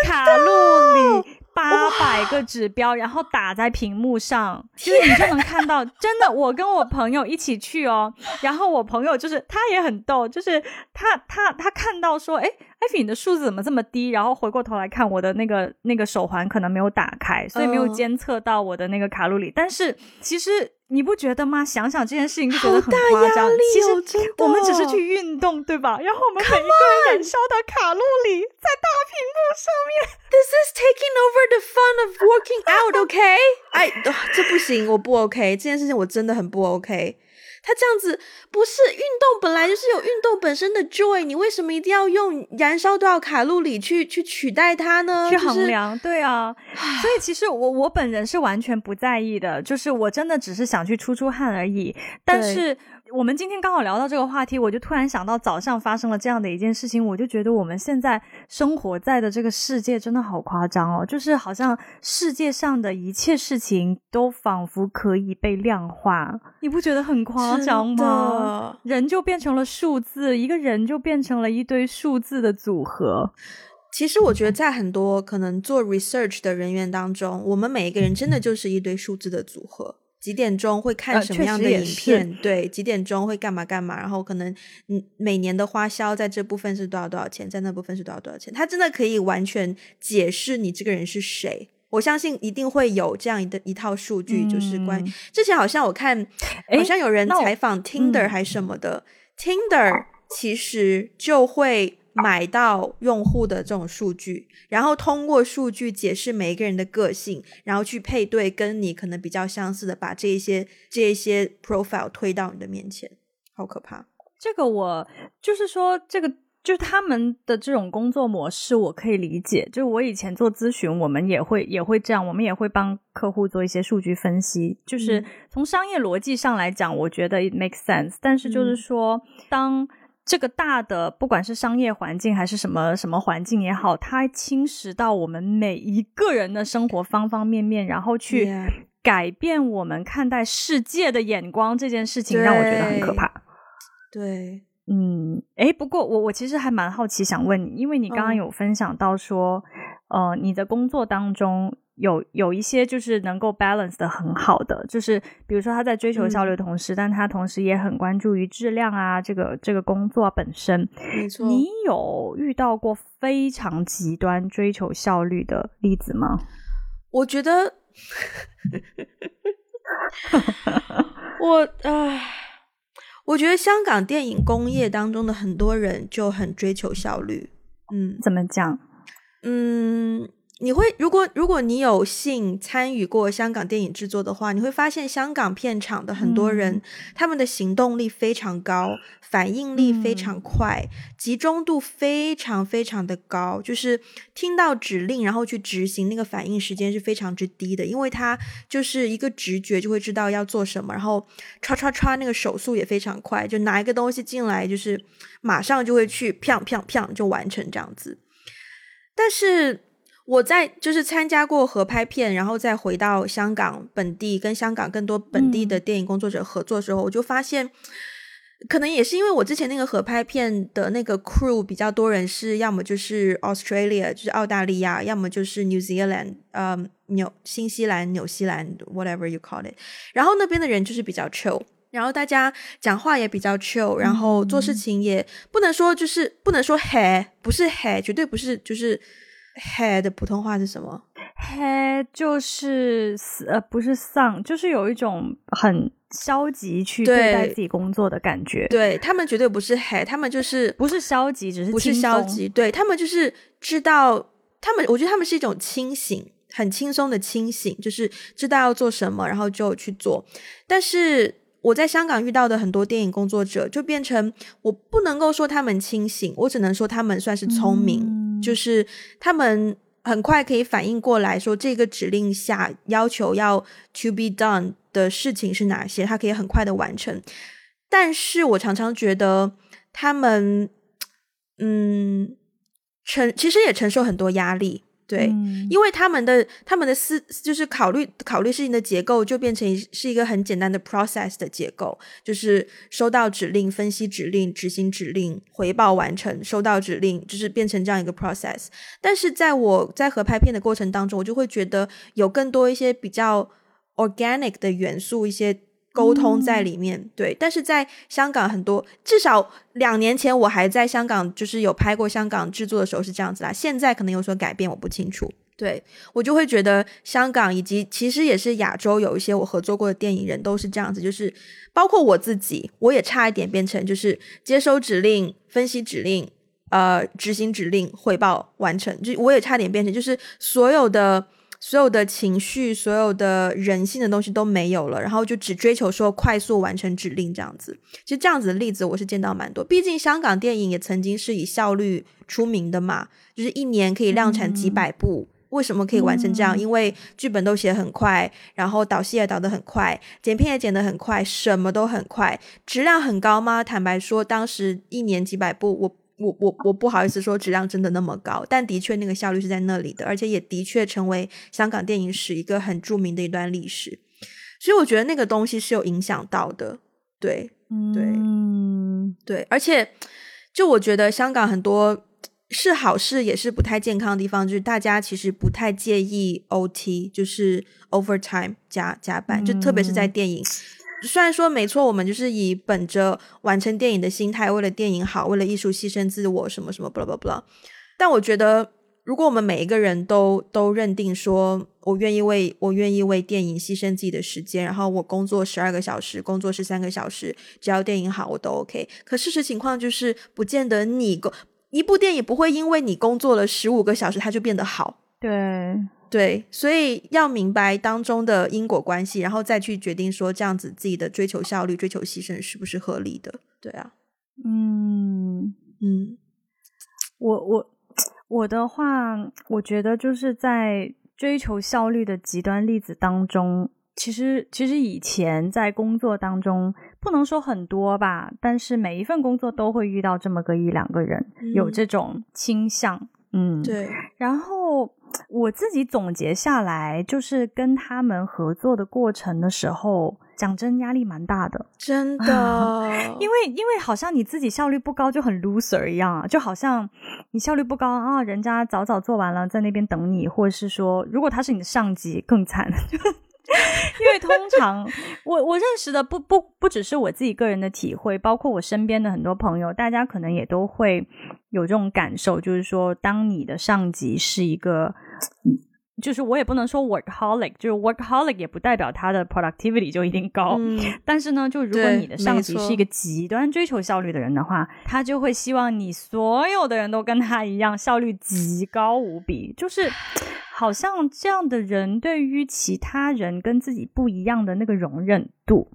卡路里。八百个指标，然后打在屏幕上，就是你就能看到。真的，我跟我朋友一起去哦，然后我朋友就是他也很逗，就是他他他看到说，哎，艾菲你的数字怎么这么低？然后回过头来看我的那个那个手环可能没有打开，所以没有监测到我的那个卡路里。但是其实。你不觉得吗？想想这件事情就觉得很夸张。其实我们只是去运动，对吧？然后我们每一个人燃烧的卡路里在大屏幕上面。This is taking over the fun of working out, OK？哎，这不行，我不 OK。这件事情我真的很不 OK。他这样子不是运动本来就是有运动本身的 joy，你为什么一定要用燃烧多少卡路里去去取代它呢？去衡量，对啊。所以其实我我本人是完全不在意的，就是我真的只是想去出出汗而已。但是。我们今天刚好聊到这个话题，我就突然想到早上发生了这样的一件事情，我就觉得我们现在生活在的这个世界真的好夸张哦，就是好像世界上的一切事情都仿佛可以被量化，你不觉得很夸张吗？人就变成了数字，一个人就变成了一堆数字的组合。其实我觉得在很多可能做 research 的人员当中，我们每一个人真的就是一堆数字的组合。几点钟会看什么样的影片？对，几点钟会干嘛干嘛？然后可能嗯，每年的花销在这部分是多少多少钱，在那部分是多少多少钱？他真的可以完全解释你这个人是谁。我相信一定会有这样的一套数据，就是关于之前好像我看，好像有人采访 Tinder 还什么的，Tinder 其实就会。买到用户的这种数据，然后通过数据解释每一个人的个性，然后去配对跟你可能比较相似的，把这一些这一些 profile 推到你的面前，好可怕。这个我就是说，这个就是他们的这种工作模式，我可以理解。就是我以前做咨询，我们也会也会这样，我们也会帮客户做一些数据分析。就是从商业逻辑上来讲，我觉得 it makes sense。但是就是说，当这个大的，不管是商业环境还是什么什么环境也好，它侵蚀到我们每一个人的生活方方面面，然后去改变我们看待世界的眼光，这件事情让我觉得很可怕。对，嗯，诶，不过我我其实还蛮好奇，想问你，因为你刚刚有分享到说，呃，你的工作当中。有有一些就是能够 balance 的很好的，就是比如说他在追求效率的同时，但他同时也很关注于质量啊，这个这个工作本身。没错，你有遇到过非常极端追求效率的例子吗？我觉得，我啊，我觉得香港电影工业当中的很多人就很追求效率。嗯，怎么讲？嗯。你会如果如果你有幸参与过香港电影制作的话，你会发现香港片场的很多人，他们的行动力非常高，反应力非常快，集中度非常非常的高，就是听到指令然后去执行，那个反应时间是非常之低的，因为他就是一个直觉就会知道要做什么，然后唰唰唰那个手速也非常快，就拿一个东西进来就是马上就会去砰砰砰就完成这样子，但是。我在就是参加过合拍片，然后再回到香港本地，跟香港更多本地的电影工作者合作的时候，我就发现，可能也是因为我之前那个合拍片的那个 crew 比较多人是，要么就是 Australia，就是澳大利亚，要么就是 New Zealand，呃，纽新西兰、纽西兰，whatever you call it。然后那边的人就是比较 chill，然后大家讲话也比较 chill，然后做事情也不能说就是不能说 hey，不是 hey，绝对不是就是。Head 的普通话是什么？Head 就是呃，不是丧，就是有一种很消极去对待自己工作的感觉。对他们绝对不是 Head，他们就是不是消极，只是不是消极。对他们就是知道，他们我觉得他们是一种清醒，很轻松的清醒，就是知道要做什么，然后就去做。但是我在香港遇到的很多电影工作者，就变成我不能够说他们清醒，我只能说他们算是聪明。就是他们很快可以反应过来，说这个指令下要求要 to be done 的事情是哪些，他可以很快的完成。但是我常常觉得他们，嗯，承其实也承受很多压力。对，因为他们的他们的思就是考虑考虑事情的结构就变成是一个很简单的 process 的结构，就是收到指令、分析指令、执行指令、回报完成、收到指令，就是变成这样一个 process。但是在我在合拍片的过程当中，我就会觉得有更多一些比较 organic 的元素，一些。沟通在里面，对，但是在香港很多，至少两年前我还在香港，就是有拍过香港制作的时候是这样子啦。现在可能有所改变，我不清楚。对我就会觉得香港以及其实也是亚洲有一些我合作过的电影人都是这样子，就是包括我自己，我也差一点变成就是接收指令、分析指令、呃执行指令、汇报完成，就我也差点变成就是所有的。所有的情绪，所有的人性的东西都没有了，然后就只追求说快速完成指令这样子。其实这样子的例子我是见到蛮多，毕竟香港电影也曾经是以效率出名的嘛，就是一年可以量产几百部。为什么可以完成这样？因为剧本都写很快，然后导戏也导得很快，剪片也剪得很快，什么都很快，质量很高吗？坦白说，当时一年几百部我。我我我不好意思说质量真的那么高，但的确那个效率是在那里的，而且也的确成为香港电影史一个很著名的一段历史，所以我觉得那个东西是有影响到的，对对对，而且就我觉得香港很多是好事，也是不太健康的地方，就是大家其实不太介意 OT，就是 overtime 加加班，就特别是在电影。虽然说没错，我们就是以本着完成电影的心态，为了电影好，为了艺术牺牲自我，什么什么，blah blah blah。但我觉得，如果我们每一个人都都认定说，我愿意为我愿意为电影牺牲自己的时间，然后我工作十二个小时，工作是三个小时，只要电影好，我都 OK。可事实情况就是，不见得你工一部电影不会因为你工作了十五个小时，它就变得好。对。对，所以要明白当中的因果关系，然后再去决定说这样子自己的追求效率、追求牺牲是不是合理的？对啊，嗯嗯，我我我的话，我觉得就是在追求效率的极端例子当中，其实其实以前在工作当中不能说很多吧，但是每一份工作都会遇到这么个一两个人有这种倾向，嗯，对，然后。我自己总结下来，就是跟他们合作的过程的时候，讲真压力蛮大的，真的，因为因为好像你自己效率不高就很 loser 一样啊，就好像你效率不高啊，人家早早做完了，在那边等你，或者是说，如果他是你的上级，更惨。因为通常我我认识的不不不只是我自己个人的体会，包括我身边的很多朋友，大家可能也都会有这种感受，就是说，当你的上级是一个。就是我也不能说 workaholic，就是 workaholic 也不代表他的 productivity 就一定高。但是呢，就如果你的上级是一个极端追求效率的人的话，他就会希望你所有的人都跟他一样效率极高无比。就是 好像这样的人对于其他人跟自己不一样的那个容忍度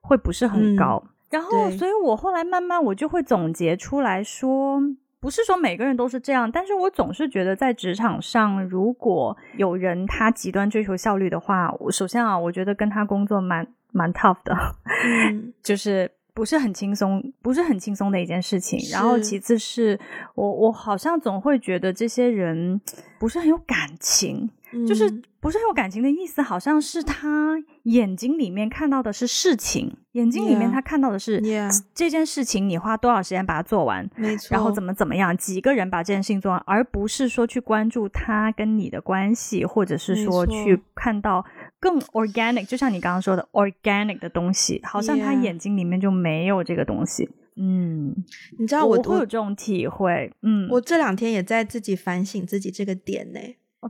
会不是很高。然后，所以我后来慢慢我就会总结出来说。不是说每个人都是这样，但是我总是觉得在职场上，如果有人他极端追求效率的话，我首先啊，我觉得跟他工作蛮蛮 tough 的，就是不是很轻松，不是很轻松的一件事情。然后其次是我我好像总会觉得这些人不是很有感情。就是不是很有感情的意思，好像是他眼睛里面看到的是事情，眼睛里面他看到的是这件事情，你花多少时间把它做完，没错，然后怎么怎么样，几个人把这件事情做完，而不是说去关注他跟你的关系，或者是说去看到更 organic，就像你刚刚说的 organic 的东西，好像他眼睛里面就没有这个东西。嗯，你知道我会有这种体会，嗯，我这两天也在自己反省自己这个点呢。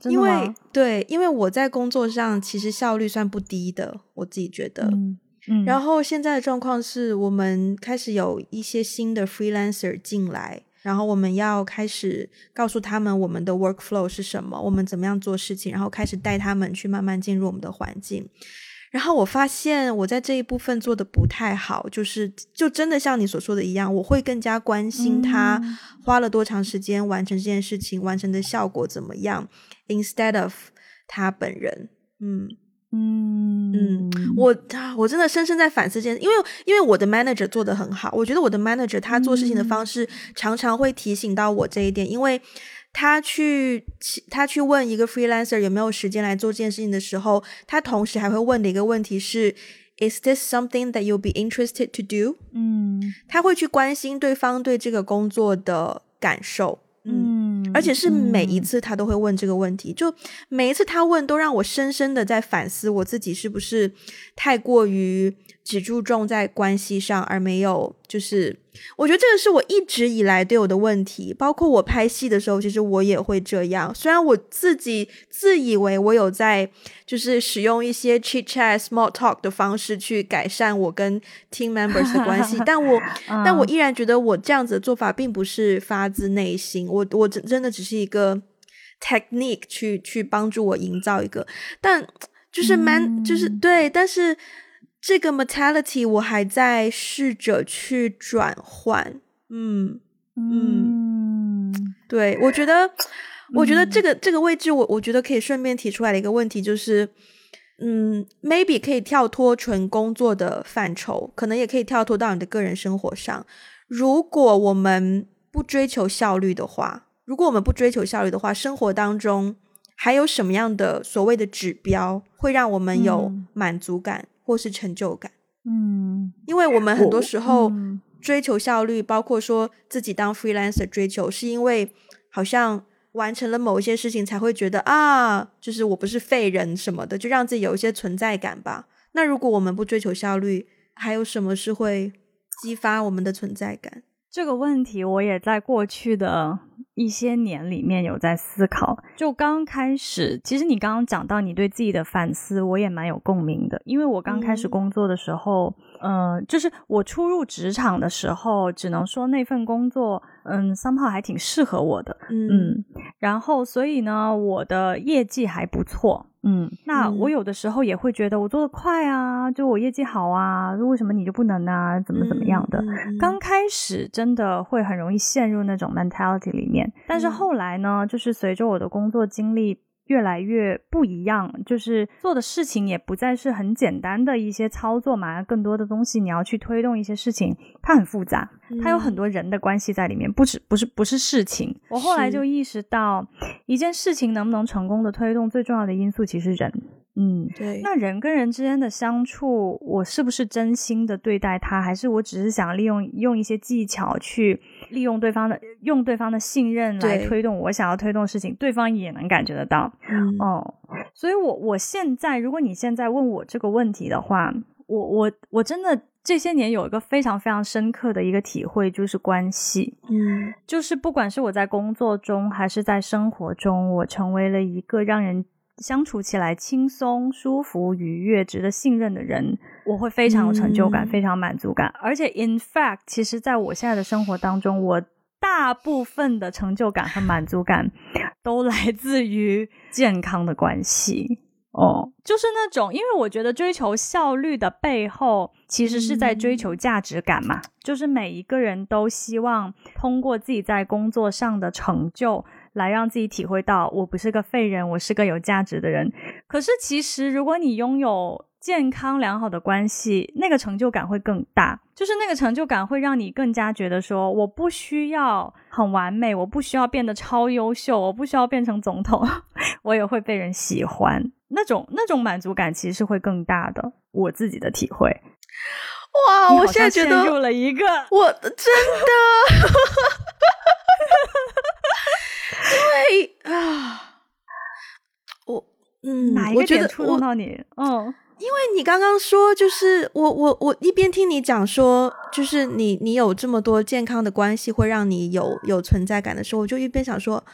因为对，因为我在工作上其实效率算不低的，我自己觉得。嗯，然后现在的状况是我们开始有一些新的 freelancer 进来，然后我们要开始告诉他们我们的 workflow 是什么，我们怎么样做事情，然后开始带他们去慢慢进入我们的环境。然后我发现我在这一部分做的不太好，就是就真的像你所说的一样，我会更加关心他花了多长时间完成这件事情，完成的效果怎么样，instead of 他本人。嗯嗯嗯，我我真的深深在反思这件，因为因为我的 manager 做的很好，我觉得我的 manager 他做事情的方式常常会提醒到我这一点，因为。他去他去问一个 freelancer 有没有时间来做这件事情的时候，他同时还会问的一个问题是：Is this something that you'll be interested to do？嗯，他会去关心对方对这个工作的感受。嗯，而且是每一次他都会问这个问题，就每一次他问都让我深深的在反思我自己是不是太过于。只注重在关系上，而没有就是，我觉得这个是我一直以来都有的问题。包括我拍戏的时候，其实我也会这样。虽然我自己自以为我有在，就是使用一些 chit chat、small talk 的方式去改善我跟 team members 的关系，但我但我依然觉得我这样子的做法并不是发自内心。我我真真的只是一个 technique 去去帮助我营造一个，但就是 man 就是对，但是。这个 mentality 我还在试着去转换，嗯嗯，对我觉得，我觉得这个这个位置，我我觉得可以顺便提出来的一个问题就是，嗯，maybe 可以跳脱纯工作的范畴，可能也可以跳脱到你的个人生活上。如果我们不追求效率的话，如果我们不追求效率的话，生活当中还有什么样的所谓的指标会让我们有满足感？或是成就感，嗯，因为我们很多时候追求效率，包括说自己当 freelancer 追求，是因为好像完成了某一些事情才会觉得啊，就是我不是废人什么的，就让自己有一些存在感吧。那如果我们不追求效率，还有什么是会激发我们的存在感？这个问题我也在过去的。一些年里面有在思考，就刚开始，其实你刚刚讲到你对自己的反思，我也蛮有共鸣的。因为我刚开始工作的时候，嗯，就是我初入职场的时候，只能说那份工作，嗯，三炮还挺适合我的，嗯，然后所以呢，我的业绩还不错。嗯，那我有的时候也会觉得我做的快啊，就我业绩好啊，为什么你就不能啊？怎么怎么样的？刚开始真的会很容易陷入那种 mentality 里面，但是后来呢，就是随着我的工作经历。越来越不一样，就是做的事情也不再是很简单的一些操作嘛，更多的东西你要去推动一些事情，它很复杂，它有很多人的关系在里面，不止不是不是事情。我后来就意识到，一件事情能不能成功的推动，最重要的因素其实人。嗯，对。那人跟人之间的相处，我是不是真心的对待他，还是我只是想利用用一些技巧去利用对方的用对方的信任来推动我想要推动事情，对方也能感觉得到。嗯哦，所以我我现在，如果你现在问我这个问题的话，我我我真的。这些年有一个非常非常深刻的一个体会，就是关系，嗯，就是不管是我在工作中还是在生活中，我成为了一个让人相处起来轻松、舒服、愉悦、值得信任的人，我会非常有成就感，非常满足感。而且，in fact，其实在我现在的生活当中，我大部分的成就感和满足感都来自于健康的关系。哦，就是那种，因为我觉得追求效率的背后，其实是在追求价值感嘛。就是每一个人都希望通过自己在工作上的成就，来让自己体会到我不是个废人，我是个有价值的人。可是其实，如果你拥有健康良好的关系，那个成就感会更大。就是那个成就感会让你更加觉得说，我不需要很完美，我不需要变得超优秀，我不需要变成总统，我也会被人喜欢。那种那种满足感其实是会更大的，我自己的体会。哇，我现在觉得入了一个，我真的，因为啊，我嗯，哪一个点触动到你？嗯，因为你刚刚说，就是我我我一边听你讲说，就是你你有这么多健康的关系会让你有有存在感的时候，我就一边想说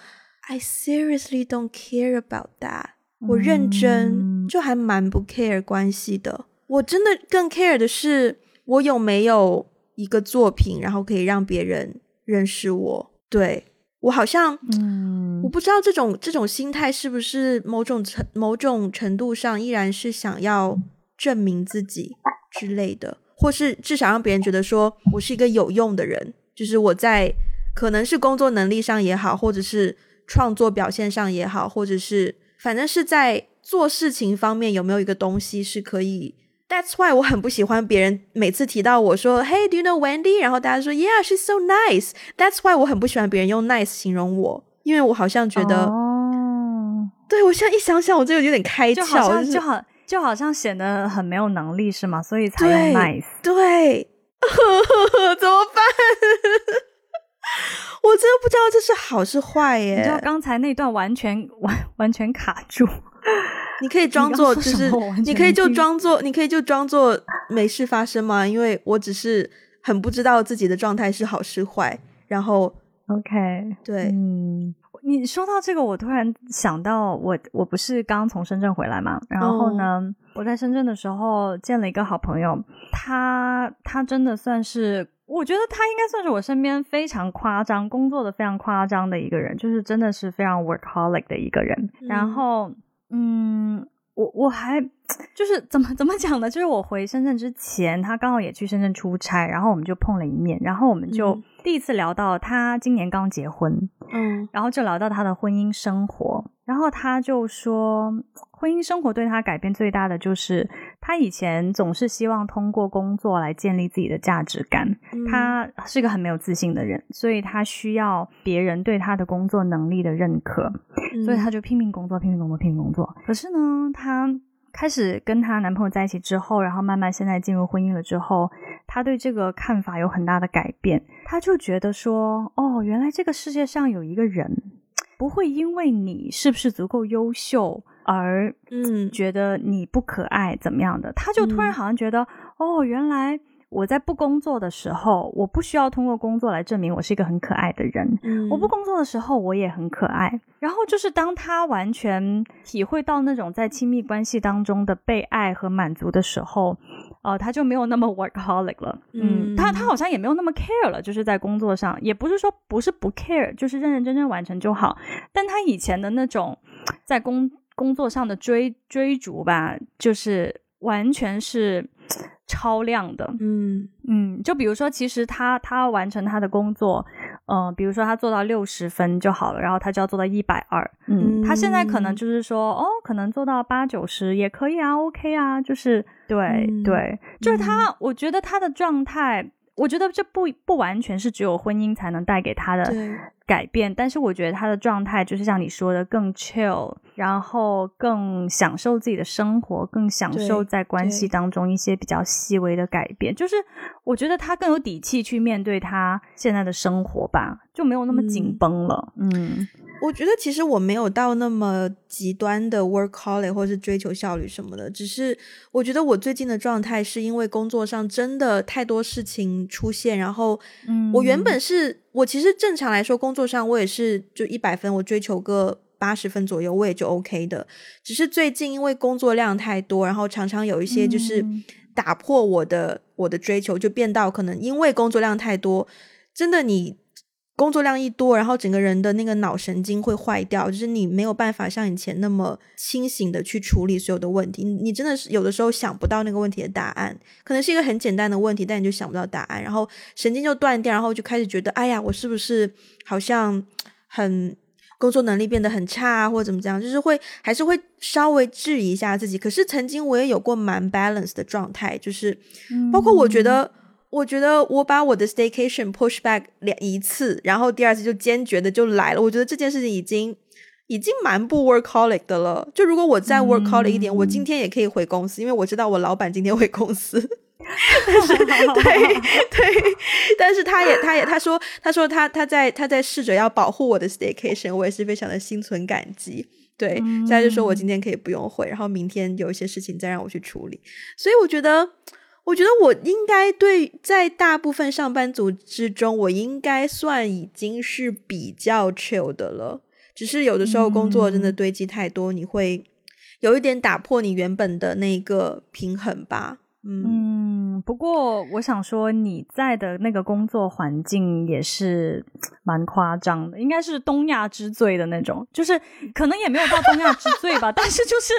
，I seriously don't care about that。我认真，就还蛮不 care 关系的。我真的更 care 的是，我有没有一个作品，然后可以让别人认识我。对我好像，嗯，我不知道这种这种心态是不是某种程某种程度上依然是想要证明自己之类的，或是至少让别人觉得说我是一个有用的人。就是我在可能是工作能力上也好，或者是创作表现上也好，或者是。反正是在做事情方面有没有一个东西是可以？That's why 我很不喜欢别人每次提到我说 Hey，do you know Wendy？然后大家说 Yeah，she's so nice。That's why 我很不喜欢别人用 nice 形容我，因为我好像觉得，哦，对我现在一想想，我这个有点开窍，就好像就好就好像显得很没有能力是吗？所以才用 nice。对，怎么办？我真的不知道这是好是坏耶！你知道刚才那段完全完完全卡住，你可以装作就是，你可以就装作，你可以就装作没事发生吗？因为我只是很不知道自己的状态是好是坏。然后，OK，对，嗯，你说到这个，我突然想到，我我不是刚从深圳回来嘛？然后呢，我在深圳的时候见了一个好朋友，他他真的算是。我觉得他应该算是我身边非常夸张、工作的非常夸张的一个人，就是真的是非常 workaholic 的一个人。然后，嗯，我我还就是怎么怎么讲呢？就是我回深圳之前，他刚好也去深圳出差，然后我们就碰了一面，然后我们就第一次聊到他今年刚结婚，嗯，然后就聊到他的婚姻生活，然后他就说。婚姻生活对他改变最大的就是，他以前总是希望通过工作来建立自己的价值感。他是个很没有自信的人，所以他需要别人对他的工作能力的认可，所以他就拼命工作，拼命工作，拼命工作。可是呢，她开始跟她男朋友在一起之后，然后慢慢现在进入婚姻了之后，她对这个看法有很大的改变。她就觉得说，哦，原来这个世界上有一个人不会因为你是不是足够优秀。而嗯，觉得你不可爱怎么样的，她就突然好像觉得，哦，原来我在不工作的时候，我不需要通过工作来证明我是一个很可爱的人。我不工作的时候，我也很可爱。然后就是当他完全体会到那种在亲密关系当中的被爱和满足的时候，呃，他就没有那么 workaholic 了。嗯，他他好像也没有那么 care 了，就是在工作上，也不是说不是不 care，就是认认真真完成就好。但他以前的那种在工工作上的追追逐吧，就是完全是超量的。嗯嗯，就比如说，其实他他完成他的工作，嗯，比如说他做到六十分就好了，然后他就要做到一百二。嗯，他现在可能就是说，哦，可能做到八九十也可以啊，OK 啊，就是对对，就是他，我觉得他的状态。我觉得这不不完全是只有婚姻才能带给他的改变，但是我觉得他的状态就是像你说的更 chill，然后更享受自己的生活，更享受在关系当中一些比较细微的改变。就是我觉得他更有底气去面对他现在的生活吧，就没有那么紧绷了。嗯，我觉得其实我没有到那么极端的 workaholic 或是追求效率什么的，只是我觉得我最近的状态是因为工作上真的太多事情出现，然后我原本是。我其实正常来说，工作上我也是就一百分，我追求个八十分左右，我也就 OK 的。只是最近因为工作量太多，然后常常有一些就是打破我的我的追求，就变到可能因为工作量太多，真的你。工作量一多，然后整个人的那个脑神经会坏掉，就是你没有办法像以前那么清醒的去处理所有的问题。你真的是有的时候想不到那个问题的答案，可能是一个很简单的问题，但你就想不到答案，然后神经就断掉，然后就开始觉得，哎呀，我是不是好像很工作能力变得很差，或者怎么样？就是会还是会稍微质疑一下自己。可是曾经我也有过蛮 balance 的状态，就是包括我觉得。我觉得我把我的 staycation push back 两一次，然后第二次就坚决的就来了。我觉得这件事情已经已经蛮不 workaholic 的了。就如果我再 workaholic 一点，我今天也可以回公司，因为我知道我老板今天回公司。但是对对，但是他也他也他说他说他他在他在试着要保护我的 staycation，我也是非常的心存感激。对，现在就说我今天可以不用回，然后明天有一些事情再让我去处理。所以我觉得。我觉得我应该对在大部分上班族之中，我应该算已经是比较 chill 的了。只是有的时候工作真的堆积太多，你会有一点打破你原本的那个平衡吧。嗯，不过我想说，你在的那个工作环境也是蛮夸张的，应该是东亚之最的那种，就是可能也没有到东亚之最吧，但是就是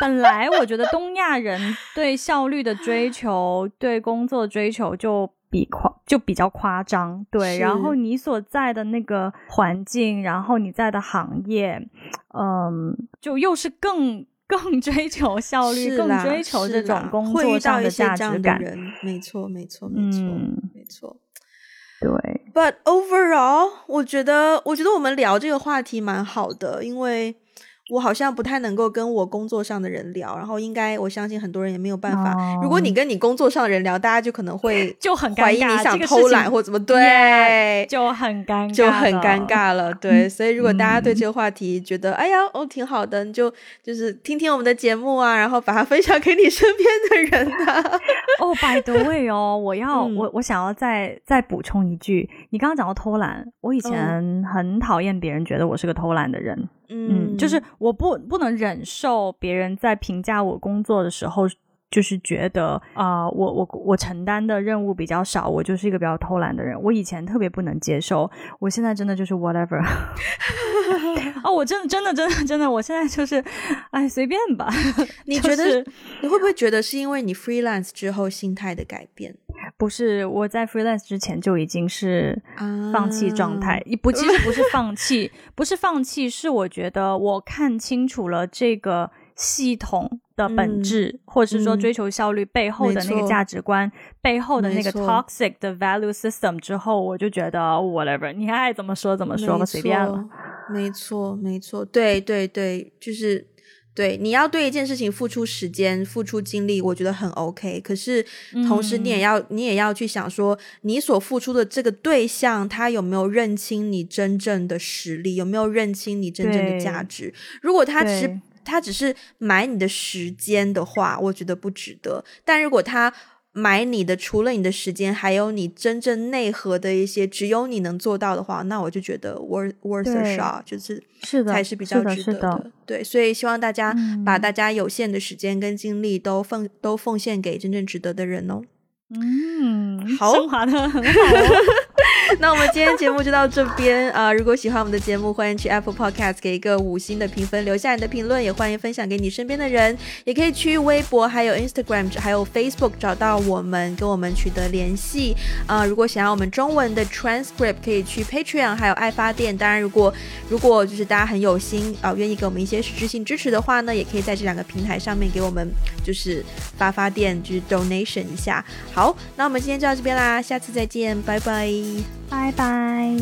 本来我觉得东亚人对效率的追求，对工作追求就比夸就比较夸张，对。然后你所在的那个环境，然后你在的行业，嗯，就又是更。更追求效率，更追求这种工作上的价值感。没错，没错，没错，没错。对，But overall，我觉得，我觉得我们聊这个话题蛮好的，因为。我好像不太能够跟我工作上的人聊，然后应该我相信很多人也没有办法。如果你跟你工作上的人聊，大家就可能会就很怀疑你想偷懒或怎么对，就很尴尬就很尴尬了。对，所以如果大家对这个话题觉得哎呀哦挺好的，你就就是听听我们的节目啊，然后把它分享给你身边的人啊。哦，by the way 哦，我要我我想要再再补充一句，你刚刚讲到偷懒，我以前很讨厌别人觉得我是个偷懒的人。嗯，就是我不不能忍受别人在评价我工作的时候，就是觉得啊，我我我承担的任务比较少，我就是一个比较偷懒的人。我以前特别不能接受，我现在真的就是 whatever。哦，我真的真的真的真的，我现在就是，哎，随便吧。你觉得你会不会觉得是因为你 freelance 之后心态的改变？不是，我在 freelance 之前就已经是放弃状态。不，其实不是放弃，不是放弃，是我觉得我看清楚了这个系统的本质，或者是说追求效率背后的那个价值观，背后的那个 toxic 的 value system 之后，我就觉得 whatever，你爱怎么说怎么说，随便了。没错，没错，对对对，就是。对，你要对一件事情付出时间、付出精力，我觉得很 OK。可是同时，你也要你也要去想说，你所付出的这个对象，他有没有认清你真正的实力，有没有认清你真正的价值？如果他只是他只是买你的时间的话，我觉得不值得。但如果他买你的，除了你的时间，还有你真正内核的一些，只有你能做到的话，那我就觉得 worth worth a shot，就是是的，才是比较值得的。对，所以希望大家把大家有限的时间跟精力都奉都奉献给真正值得的人哦。嗯，好，升华的很好。那我们今天节目就到这边啊！如果喜欢我们的节目，欢迎去 Apple Podcast 给一个五星的评分，留下你的评论，也欢迎分享给你身边的人。也可以去微博、还有 Instagram、还有 Facebook 找到我们，跟我们取得联系啊！如果想要我们中文的 transcript，可以去 Patreon，还有爱发电。当然，如果如果就是大家很有心啊，愿意给我们一些实质性支持的话呢，也可以在这两个平台上面给我们就是发发电，就是 donation 一下。好，那我们今天就到这边啦，下次再见，拜拜。拜拜。